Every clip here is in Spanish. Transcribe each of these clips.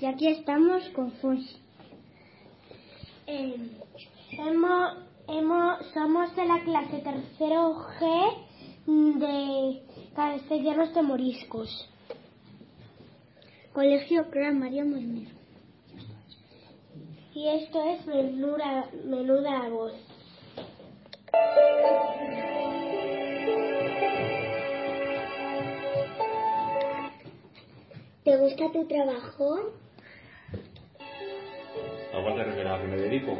Y aquí estamos con. Eh, hemos, hemos, somos de la clase tercero G de Castellanos de Moriscos. Colegio Gran María Moliner. Y esto es Menuda, menuda Voz. ¿Te gusta tu trabajo? ¿A cuál te refieres? ¿A qué me dedico?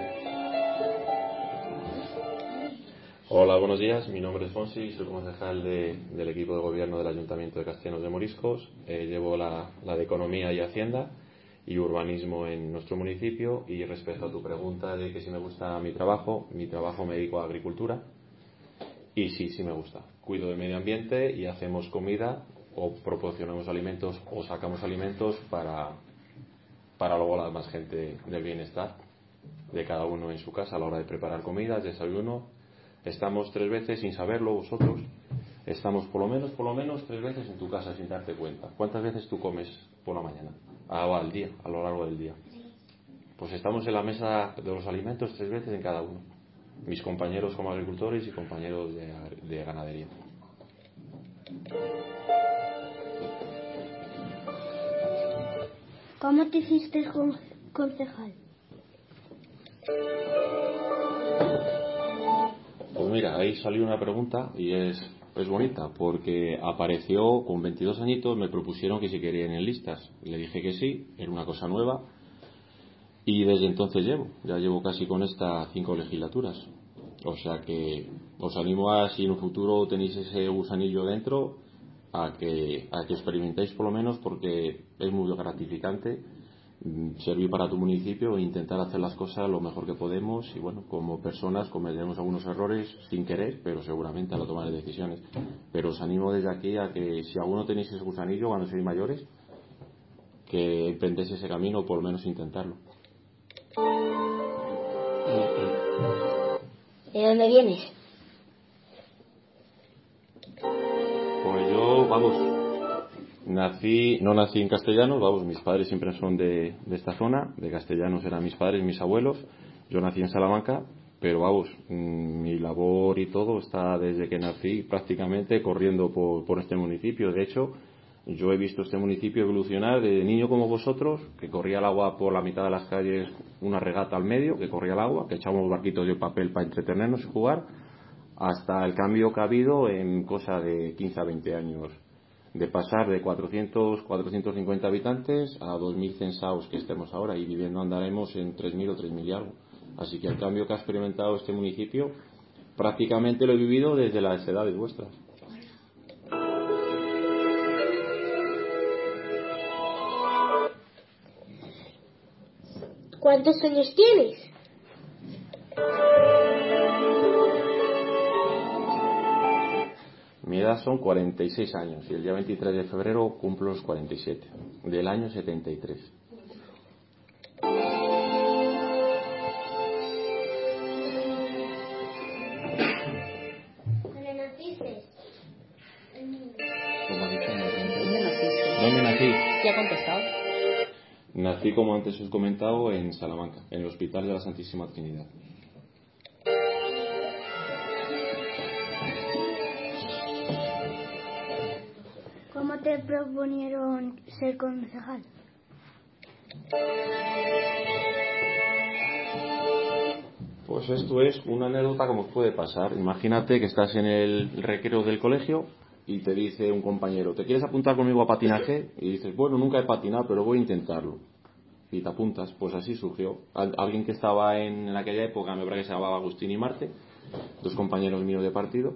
Hola, buenos días. Mi nombre es Fonsi, soy concejal de- del equipo de gobierno del Ayuntamiento de Castellanos de Moriscos. Eh, llevo la, la de Economía y Hacienda y Urbanismo en nuestro municipio. Y respecto a tu pregunta de que si me gusta mi trabajo, mi trabajo me dedico a agricultura. Y sí, sí me gusta. Cuido del medio ambiente y hacemos comida o proporcionamos alimentos o sacamos alimentos para, para luego la demás gente del bienestar de cada uno en su casa a la hora de preparar comidas, desayuno. Estamos tres veces sin saberlo vosotros. Estamos por lo menos, por lo menos tres veces en tu casa sin darte cuenta. ¿Cuántas veces tú comes por la mañana? Ah, al día, a lo largo del día. Pues estamos en la mesa de los alimentos tres veces en cada uno. Mis compañeros como agricultores y compañeros de, de ganadería. ¿Cómo te hiciste con- concejal? Pues mira, ahí salió una pregunta y es, es bonita porque apareció con 22 añitos, me propusieron que si querían en listas. Le dije que sí, era una cosa nueva y desde entonces llevo, ya llevo casi con estas cinco legislaturas. O sea que os animo a, si en un futuro tenéis ese gusanillo dentro, a que, a que experimentéis por lo menos porque es muy gratificante mm, servir para tu municipio e intentar hacer las cosas lo mejor que podemos y bueno, como personas cometeremos algunos errores sin querer, pero seguramente a la toma de decisiones. Pero os animo desde aquí a que si alguno tenéis ese gusanillo cuando seáis mayores, que emprendéis ese camino o por lo menos intentarlo. ¿De dónde vienes? Pues yo, vamos, nací, no nací en Castellanos, vamos, mis padres siempre son de, esta zona, de Castellanos eran mis padres, mis abuelos, yo nací en Salamanca, pero vamos, mm, mi labor y todo está desde que nací prácticamente corriendo por, por este municipio. De hecho, yo he visto este municipio evolucionar de niño como vosotros, que corría el agua por la mitad de las calles, una regata al medio, que corría el agua, que echábamos barquitos de papel para entretenernos y jugar, hasta el cambio que ha habido en cosa de 15 a 20 años. De pasar de 400, 450 habitantes a 2.000 censados que estemos ahora y viviendo andaremos en 3.000 o 3.000 y algo. Así que el cambio que ha experimentado este municipio prácticamente lo he vivido desde las edades vuestras. ¿Cuántos años tienes? Mi edad son 46 años y el día 23 de febrero cumplo los 47, del año 73. ¿Dónde naciste? ¿Dónde naciste? ¿Dónde nací? ¿Qué ha contestado? Nací, como antes os he comentado, en Salamanca, en el Hospital de la Santísima Trinidad. Proponieron ser concejal? Pues esto es una anécdota como puede pasar. Imagínate que estás en el recreo del colegio y te dice un compañero, ¿te quieres apuntar conmigo a patinaje? Y dices, bueno, nunca he patinado, pero voy a intentarlo. Y te apuntas. Pues así surgió. Al- alguien que estaba en, en aquella época, me parece que se llamaba Agustín y Marte, dos compañeros míos de partido,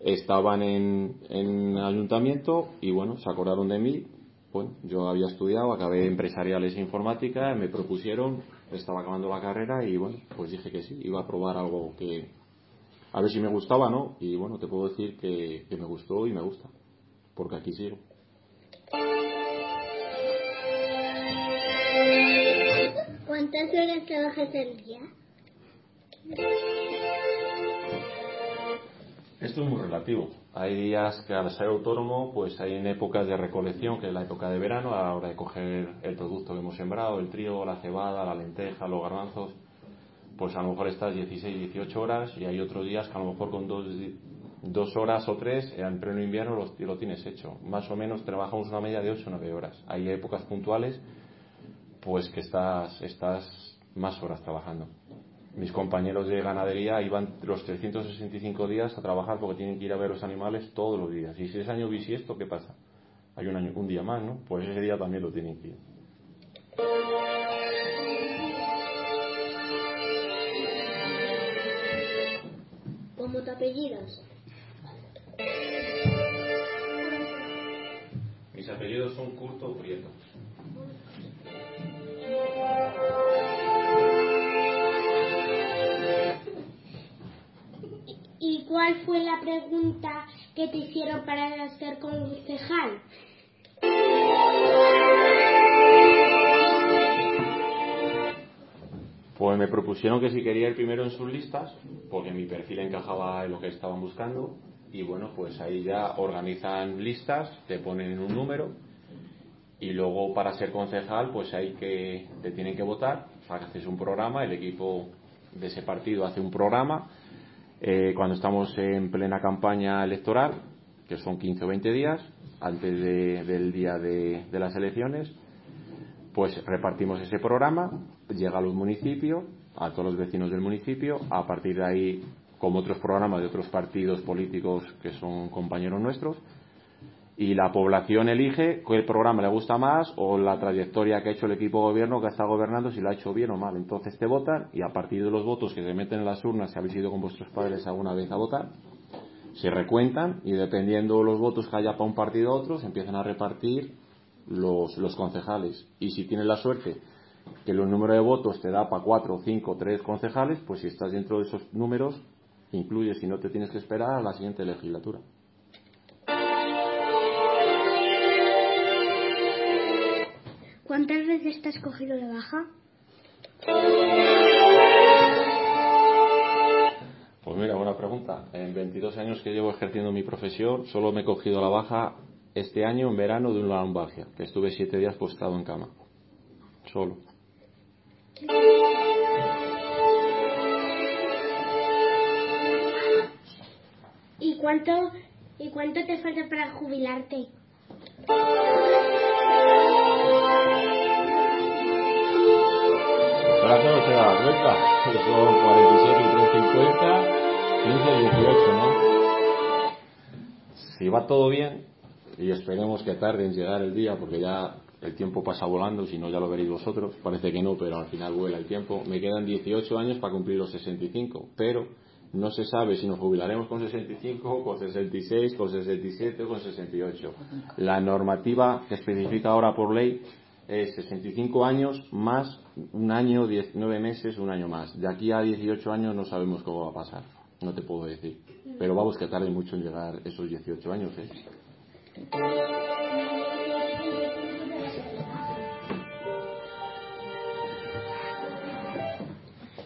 estaban en, en ayuntamiento y bueno, se acordaron de mí. Bueno, yo había estudiado, acabé empresariales e informática, me propusieron, estaba acabando la carrera y bueno, pues dije que sí, iba a probar algo que, a ver si me gustaba, ¿no? Y bueno, te puedo decir que, que me gustó y me gusta, porque aquí sigo. ¿Cuántas horas trabajas al día? Esto es muy relativo. Hay días que al ser autónomo, pues hay en épocas de recolección, que es la época de verano, a la hora de coger el producto que hemos sembrado, el trigo, la cebada, la lenteja, los garbanzos, pues a lo mejor estás 16, 18 horas y hay otros días que a lo mejor con dos, dos horas o tres en pleno invierno lo, lo tienes hecho. Más o menos trabajamos una media de 8 o 9 horas. Hay épocas puntuales pues que estás, estás más horas trabajando. Mis compañeros de ganadería iban los 365 días a trabajar porque tienen que ir a ver los animales todos los días. Y si es año bisiesto, ¿qué pasa? Hay un, año, un día más, ¿no? Pues ese día también lo tienen que ir. ¿Cómo te apellidas? Mis apellidos son Curto Prieto. Cuál fue la pregunta que te hicieron para ser concejal? Pues me propusieron que si quería ir primero en sus listas, porque mi perfil encajaba en lo que estaban buscando, y bueno, pues ahí ya organizan listas, te ponen un número, y luego para ser concejal, pues hay que, te tienen que votar, haces un programa, el equipo de ese partido hace un programa, eh, cuando estamos en plena campaña electoral, que son 15 o 20 días, antes de, del día de, de las elecciones, pues repartimos ese programa, llega a los municipios, a todos los vecinos del municipio, a partir de ahí, como otros programas de otros partidos políticos que son compañeros nuestros, y la población elige qué programa le gusta más o la trayectoria que ha hecho el equipo de gobierno que está gobernando, si lo ha hecho bien o mal. Entonces te votan y a partir de los votos que se meten en las urnas, si habéis ido con vuestros padres alguna vez a votar, se recuentan y dependiendo de los votos que haya para un partido u otro, se empiezan a repartir los, los concejales. Y si tienes la suerte que los números de votos te da para cuatro, cinco, tres concejales, pues si estás dentro de esos números, incluyes y no te tienes que esperar a la siguiente legislatura. ¿Cuántas veces te has cogido de baja? Pues mira, buena pregunta. En 22 años que llevo ejerciendo mi profesión, solo me he cogido la baja este año en verano de una lumbalgia, que estuve siete días postado en cama. Solo. ¿Y cuánto, ¿Y cuánto te falta para jubilarte? Ahora no se da cuenta. Son 47, 350, 15, 18, ¿no? Si va todo bien, y esperemos que tarde en llegar el día, porque ya el tiempo pasa volando, si no ya lo veréis vosotros, parece que no, pero al final vuela el tiempo. Me quedan 18 años para cumplir los 65, pero no se sabe si nos jubilaremos con 65, con 66, con 67 o con 68. La normativa que especifica ahora por ley es 65 años más un año, 19 meses, un año más. De aquí a 18 años no sabemos cómo va a pasar, no te puedo decir. Pero vamos que tarde mucho en llegar esos 18 años. ¿eh?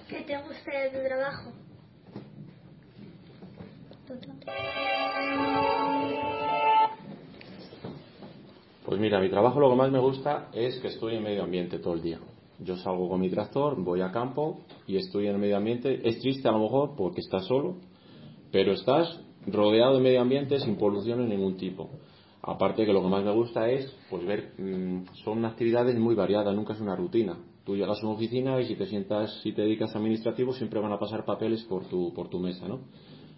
¿Qué te gusta de tu trabajo? Pues mira, mi trabajo lo que más me gusta es que estoy en medio ambiente todo el día. Yo salgo con mi tractor, voy a campo y estoy en el medio ambiente. Es triste a lo mejor porque estás solo, pero estás rodeado de medio ambiente sin polución de ningún tipo. Aparte que lo que más me gusta es pues ver, mmm, son actividades muy variadas, nunca es una rutina. Tú llegas a una oficina y si te sientas, si te dedicas a administrativo, siempre van a pasar papeles por tu, por tu mesa, ¿no?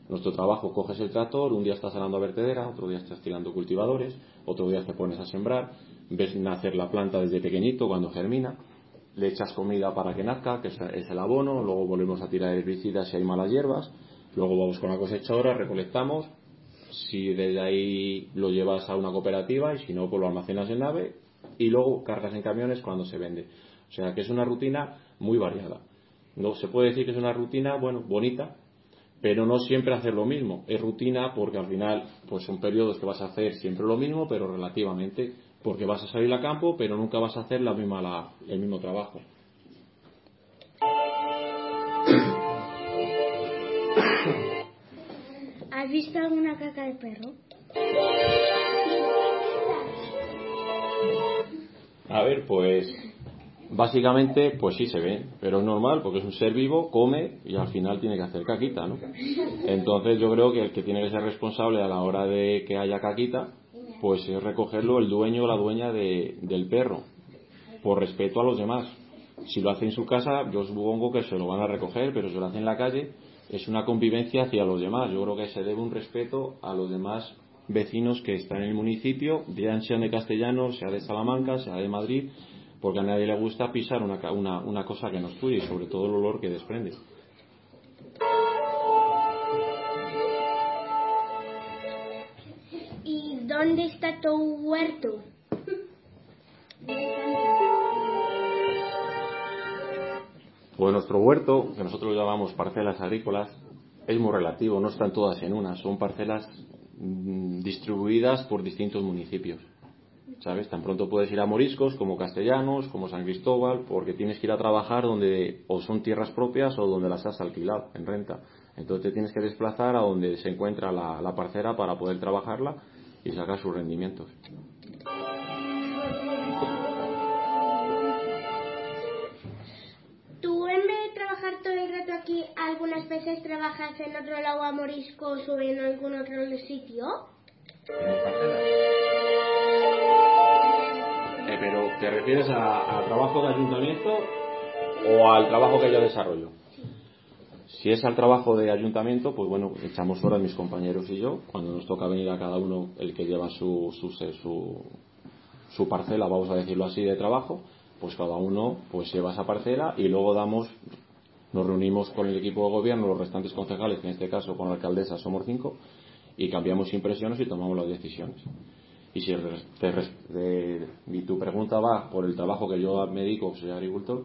Nuestro trabajo, coges el tractor, un día estás arando vertedera, otro día estás tirando cultivadores, otro día te pones a sembrar, ves nacer la planta desde pequeñito cuando germina, le echas comida para que nazca, que es el abono, luego volvemos a tirar herbicidas si hay malas hierbas, luego vamos con la cosechadora, recolectamos, si desde ahí lo llevas a una cooperativa y si no, pues lo almacenas en nave y luego cargas en camiones cuando se vende. O sea que es una rutina muy variada. No se puede decir que es una rutina, bueno, bonita, pero no siempre hacer lo mismo. Es rutina porque al final pues son periodos que vas a hacer siempre lo mismo, pero relativamente, porque vas a salir a campo, pero nunca vas a hacer la misma, la, el mismo trabajo. ¿Has visto alguna caca de perro? A ver, pues básicamente, pues sí se ven, pero es normal porque es un ser vivo, come y al final tiene que hacer caquita, ¿no? Entonces yo creo que el que tiene que ser responsable a la hora de que haya caquita, pues es recogerlo el dueño o la dueña de- del perro, por respeto a los demás. Si lo hace en su casa, yo supongo que se lo van a recoger, pero si lo hace en la calle, es una convivencia hacia los demás. Yo creo que se debe un respeto a los demás vecinos que están en el municipio, ya sean de castellanos, sea de Salamanca, sea de Madrid, porque a nadie le gusta pisar una, una, una cosa que no es tuya y sobre todo el olor que desprende. Dónde está tu huerto? Pues nuestro huerto, que nosotros llamamos parcelas agrícolas, es muy relativo, no están todas en una, son parcelas mm, distribuidas por distintos municipios. ¿Sabes? Tan pronto puedes ir a Moriscos como Castellanos, como San Cristóbal, porque tienes que ir a trabajar donde o son tierras propias o donde las has alquilado en renta. Entonces te tienes que desplazar a donde se encuentra la, la parcela para poder trabajarla y sacar sus rendimientos. ¿Tú en vez de trabajar todo el rato aquí, algunas veces trabajas en otro lado a Moriscos o en algún otro sitio? Eh, pero ¿te refieres a, a trabajo de ayuntamiento o al trabajo que yo desarrollo? Si es al trabajo de ayuntamiento, pues bueno, echamos horas mis compañeros y yo. Cuando nos toca venir a cada uno el que lleva su, su, su, su parcela, vamos a decirlo así, de trabajo, pues cada uno pues lleva esa parcela y luego damos, nos reunimos con el equipo de gobierno, los restantes concejales, que en este caso con la alcaldesa somos cinco, y cambiamos impresiones y tomamos las decisiones. Y si te de- y tu pregunta va por el trabajo que yo me dedico, soy agricultor,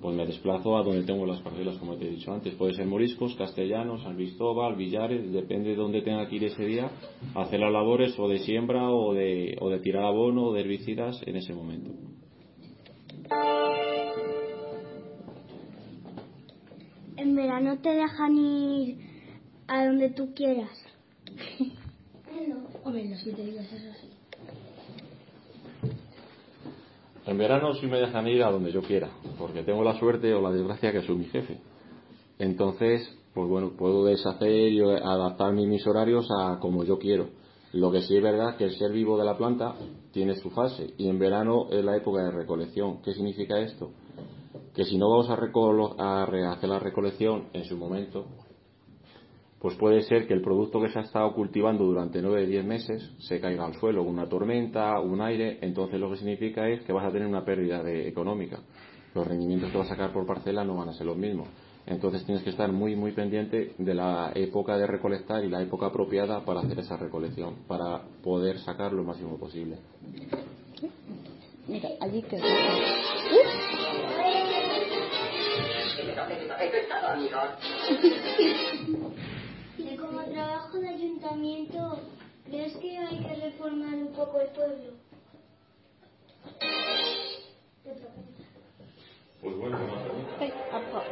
pues me desplazo a donde tengo las parcelas, como te he dicho antes. Puede ser Moriscos, Castellanos, San Cristóbal, Villares, depende de dónde tenga que ir ese día, a hacer las labores o de siembra o de, o de tirar abono o de herbicidas en ese momento. En verano te dejan ir a donde tú quieras. Hombre, los siete días eso sí. En verano sí me dejan ir a donde yo quiera, porque tengo la suerte o la desgracia que soy mi jefe. Entonces, pues bueno, puedo deshacer y adaptar mis, horarios a como yo quiero. Lo que sí es verdad que el ser vivo de la planta tiene su fase y en verano es la época de recolección. ¿Qué significa esto? Que si no vamos a, a re- hacer la recolección en su momento, pues puede ser que el producto que se ha estado cultivando durante 9 o 10 meses se caiga al suelo, una tormenta, un aire, entonces lo que significa es que vas a tener una pérdida de- económica. Los rendimientos que vas a sacar por parcela no van a ser los mismos. Entonces tienes que estar muy, muy pendiente de la época de recolectar y la época apropiada para hacer esa recolección, para poder sacar lo máximo posible. Mira, allí que trabajo de ayuntamiento, ¿crees que hay que reformar un poco el pueblo? Pues bueno, una pregunta.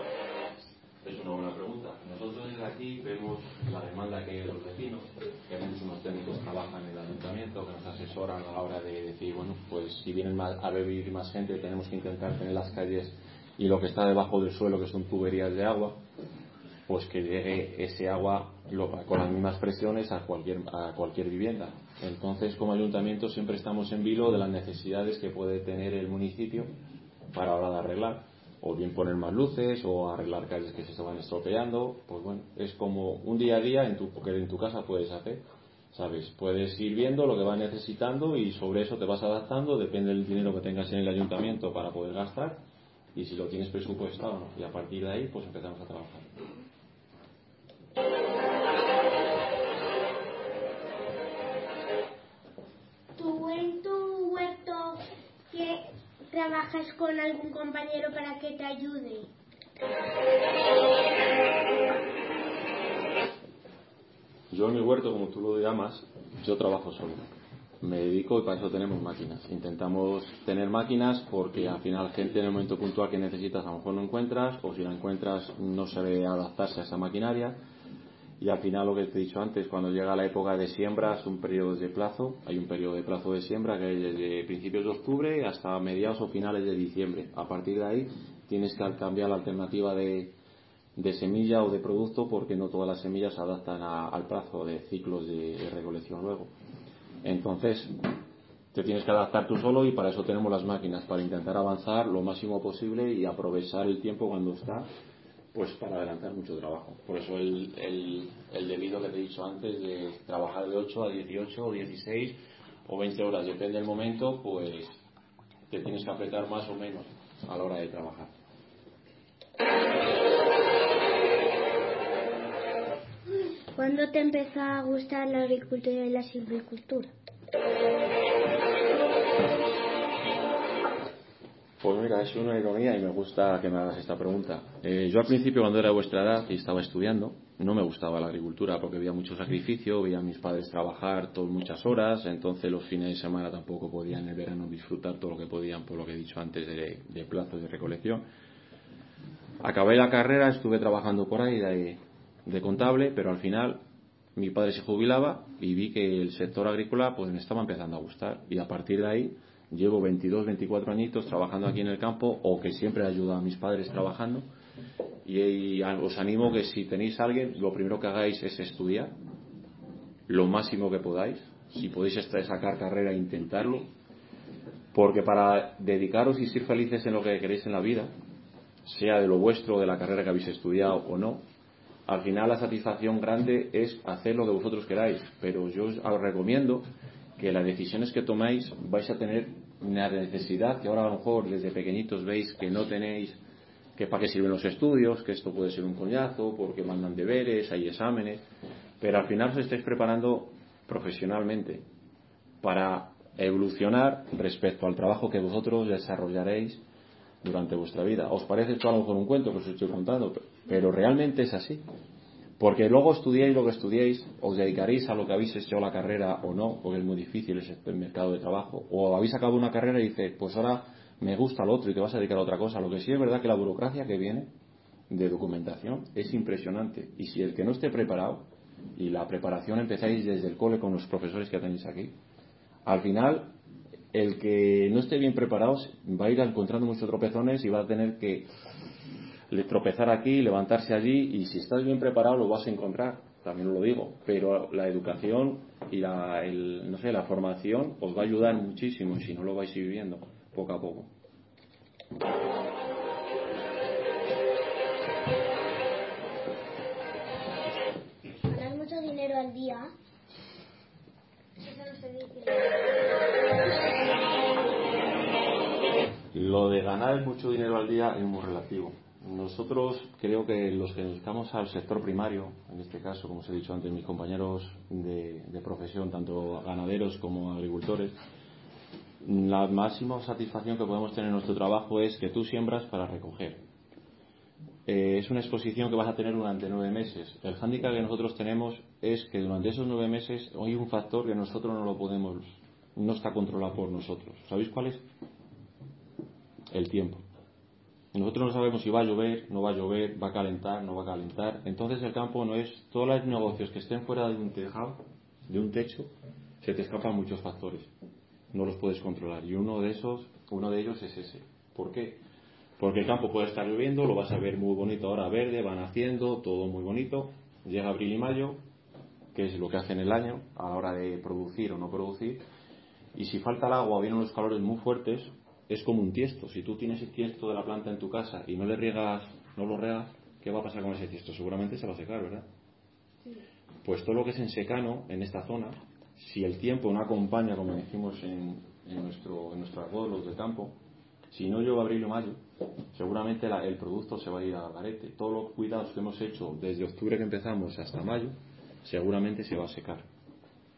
Es una buena pregunta. Nosotros desde aquí vemos la demanda que hay de los vecinos, que muchísimos técnicos que trabajan en el ayuntamiento, que nos asesoran a la hora de decir, bueno, pues si vienen a vivir más gente, tenemos que intentar tener las calles y lo que está debajo del suelo, que son tuberías de agua, pues que llegue ese agua con las mismas presiones a cualquier, a cualquier vivienda. Entonces, como ayuntamiento, siempre estamos en vilo de las necesidades que puede tener el municipio para la hora de arreglar, o bien poner más luces, o arreglar calles que se estaban estropeando. Pues bueno, es como un día a día en tu, que en tu casa puedes hacer. ¿Sabes? Puedes ir viendo lo que vas necesitando y sobre eso te vas adaptando, depende del dinero que tengas en el ayuntamiento para poder gastar y si lo tienes presupuestado. Y a partir de ahí, pues empezamos a trabajar. Trabajas con algún compañero para que te ayude? Yo en mi huerto, como tú lo llamas, yo trabajo solo. Me dedico y para eso tenemos máquinas. Intentamos tener máquinas porque al final gente en el momento puntual que necesitas a lo mejor no encuentras o si la encuentras no sabe adaptarse a esa maquinaria y al final lo que te he dicho antes, cuando llega la época de siembra, es un periodo de plazo, hay un periodo de plazo de siembra que es desde principios de octubre hasta mediados o finales de diciembre. A partir de ahí tienes que cambiar la alternativa de, semilla o de producto porque no todas las semillas se adaptan al plazo de ciclos de, recolección luego. Entonces, te tienes que adaptar tú solo y para eso tenemos las máquinas, para intentar avanzar lo máximo posible y aprovechar el tiempo cuando está pues para adelantar mucho trabajo. Por eso el, el, debido que te he dicho antes de trabajar de 8 a 18 o 16 o 20 horas, depende del momento, pues te tienes que apretar más o menos a la hora de trabajar. ¿Cuándo te empezó a gustar la agricultura y la silvicultura? Pues mira, es una ironía y me gusta que me hagas esta pregunta. Eh, yo al principio, cuando era vuestra edad y estaba estudiando, no me gustaba la agricultura porque había mucho sacrificio, veía a mis padres trabajar todas muchas horas, entonces los fines de semana tampoco podían en el verano disfrutar todo lo que podían, por lo que he dicho antes, de, de plazos de recolección. Acabé la carrera, estuve trabajando por ahí de, de contable, pero al final mi padre se jubilaba y vi que el sector agrícola pues me estaba empezando a gustar y a partir de ahí llevo 22, 24 añitos trabajando aquí en el campo o que siempre he ayudado a mis padres trabajando y, os animo que si tenéis alguien, lo primero que hagáis es estudiar lo máximo que podáis. Si podéis sacar carrera, intentarlo. Porque para dedicaros y ser felices en lo que queréis en la vida, sea de lo vuestro, de la carrera que habéis estudiado o no, al final la satisfacción grande es hacer lo que vosotros queráis. Pero yo os recomiendo que las decisiones que tomáis vais a tener una necesidad que ahora a lo mejor desde pequeñitos veis que no tenéis, que para qué sirven los estudios, que esto puede ser un coñazo, porque mandan deberes, hay exámenes, pero al final os estáis preparando profesionalmente para evolucionar respecto al trabajo que vosotros desarrollaréis durante vuestra vida. ¿Os parece esto a lo mejor un cuento que os estoy contando? Pero realmente es así. Porque luego estudiéis lo que estudiéis, os dedicaréis a lo que habéis hecho la carrera o no, porque es muy difícil ese mercado de trabajo. O habéis acabado una carrera y dices, pues ahora me gusta lo otro y te vas a dedicar a otra cosa. Lo que sí es verdad que la burocracia que viene de documentación es impresionante. Y si el que no esté preparado, y la preparación empezáis desde el cole con los profesores que tenéis aquí, al final el que no esté bien preparado va a ir encontrando muchos tropezones y va a tener que tropezar aquí, levantarse allí y si estás bien preparado lo vas a encontrar, también lo digo, pero la educación y la, no sé, la formación os va a ayudar muchísimo y si no lo vais a ir viviendo poco a poco. Ganar mucho dinero al día. Lo de ganar mucho dinero al día es muy relativo. Nosotros creo que los que dedicamos al sector primario, en este caso, como os he dicho antes, mis compañeros de, profesión, tanto ganaderos como agricultores, la máxima satisfacción que podemos tener en nuestro trabajo es que tú siembras para recoger. Eh, es una exposición que vas a tener durante nueve meses. El hándicap que nosotros tenemos es que durante esos nueve meses hay un factor que nosotros no lo podemos, no está controlado por nosotros. ¿Sabéis cuál es? El tiempo. Nosotros no sabemos si va a llover, no va a llover, va a calentar, no va a calentar. Entonces el campo no es todos los negocios que estén fuera de un tejado, de un techo, se te escapan muchos factores. No los puedes controlar. Y uno de esos, uno de ellos es ese. ¿Por qué? Porque el campo puede estar lloviendo, lo vas a ver muy bonito ahora verde, van haciendo, todo muy bonito. Llega abril y mayo, que es lo que hacen el año, a la hora de producir o no producir. Y si falta el agua vienen los calores muy fuertes, es como un tiesto. Si tú tienes el tiesto de la planta en tu casa y no le riegas, no lo regas, ¿qué va a pasar con ese tiesto? Seguramente se va a secar, ¿verdad? Pues todo lo que es en secano, en esta zona, si el tiempo no acompaña, como decimos en, nuestro, en pueblos de campo, si no llueve abril o mayo, seguramente el producto se va a ir a garete. Todos los cuidados que hemos hecho desde octubre que empezamos hasta mayo, seguramente se va a secar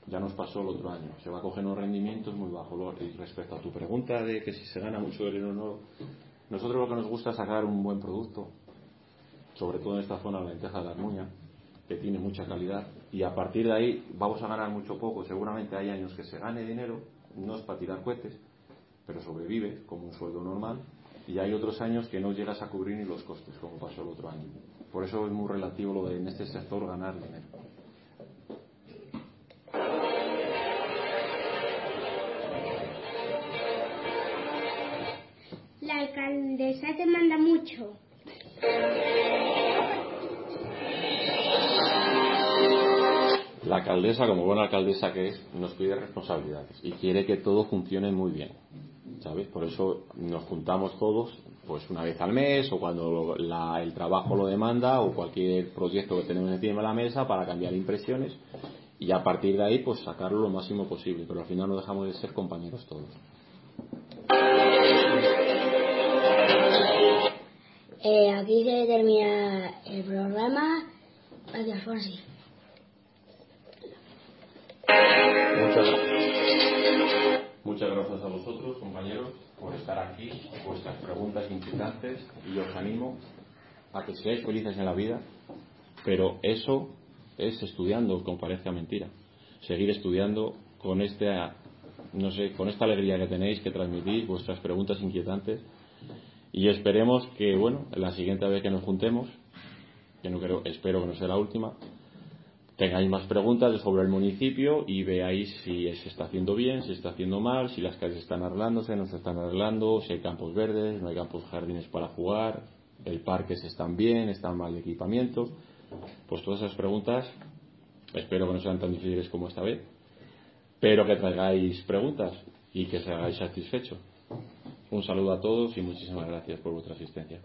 ya nos pasó el otro año. Se va a coger unos rendimientos muy bajos. Y respecto a tu pregunta de que si se gana mucho dinero o no, nosotros lo que nos gusta es sacar un buen producto, sobre todo en esta zona, la lenteja de Armuña, que tiene mucha calidad, y a partir de ahí vamos a ganar mucho poco. Seguramente hay años que se gane dinero, no es para tirar cohetes, pero sobrevive como un sueldo normal, y hay otros años que no llegas a cubrir ni los costes, como pasó el otro año. Por eso es muy relativo lo de en este sector ganar dinero. Alcaldesa te manda mucho. La alcaldesa, como buena alcaldesa que es, nos pide responsabilidades y quiere que todo funcione muy bien. ¿Sabes? Por eso nos juntamos todos, pues una vez al mes o cuando la- el trabajo lo demanda o cualquier proyecto que tenemos encima de la mesa para cambiar impresiones y a partir de ahí pues sacarlo lo máximo posible. Pero al final no dejamos de ser compañeros todos. Eh, aquí se termina el programa. Gracias, Fonsi. Muchas, gracias a vosotros, compañeros, por estar aquí, vuestras preguntas inquietantes y os animo a que seáis felices en la vida, pero eso es estudiando, como parezca mentira. Seguir estudiando con esta, no sé, con esta alegría que tenéis, que transmitís, vuestras preguntas inquietantes y esperemos que, bueno, la siguiente vez que nos juntemos, que no creo, espero que no sea la última, tengáis más preguntas sobre el municipio y veáis si se está haciendo bien, si se está haciendo mal, si las calles están arreglándose, no se están arreglando, si hay campos verdes, no hay campos jardines para jugar, el parque se están bien, están mal de equipamiento. Pues todas esas preguntas espero que no sean tan difíciles como esta vez, pero que traigáis preguntas y que se hagáis satisfechos. Un saludo a todos y muchísimas gracias por vuestra asistencia.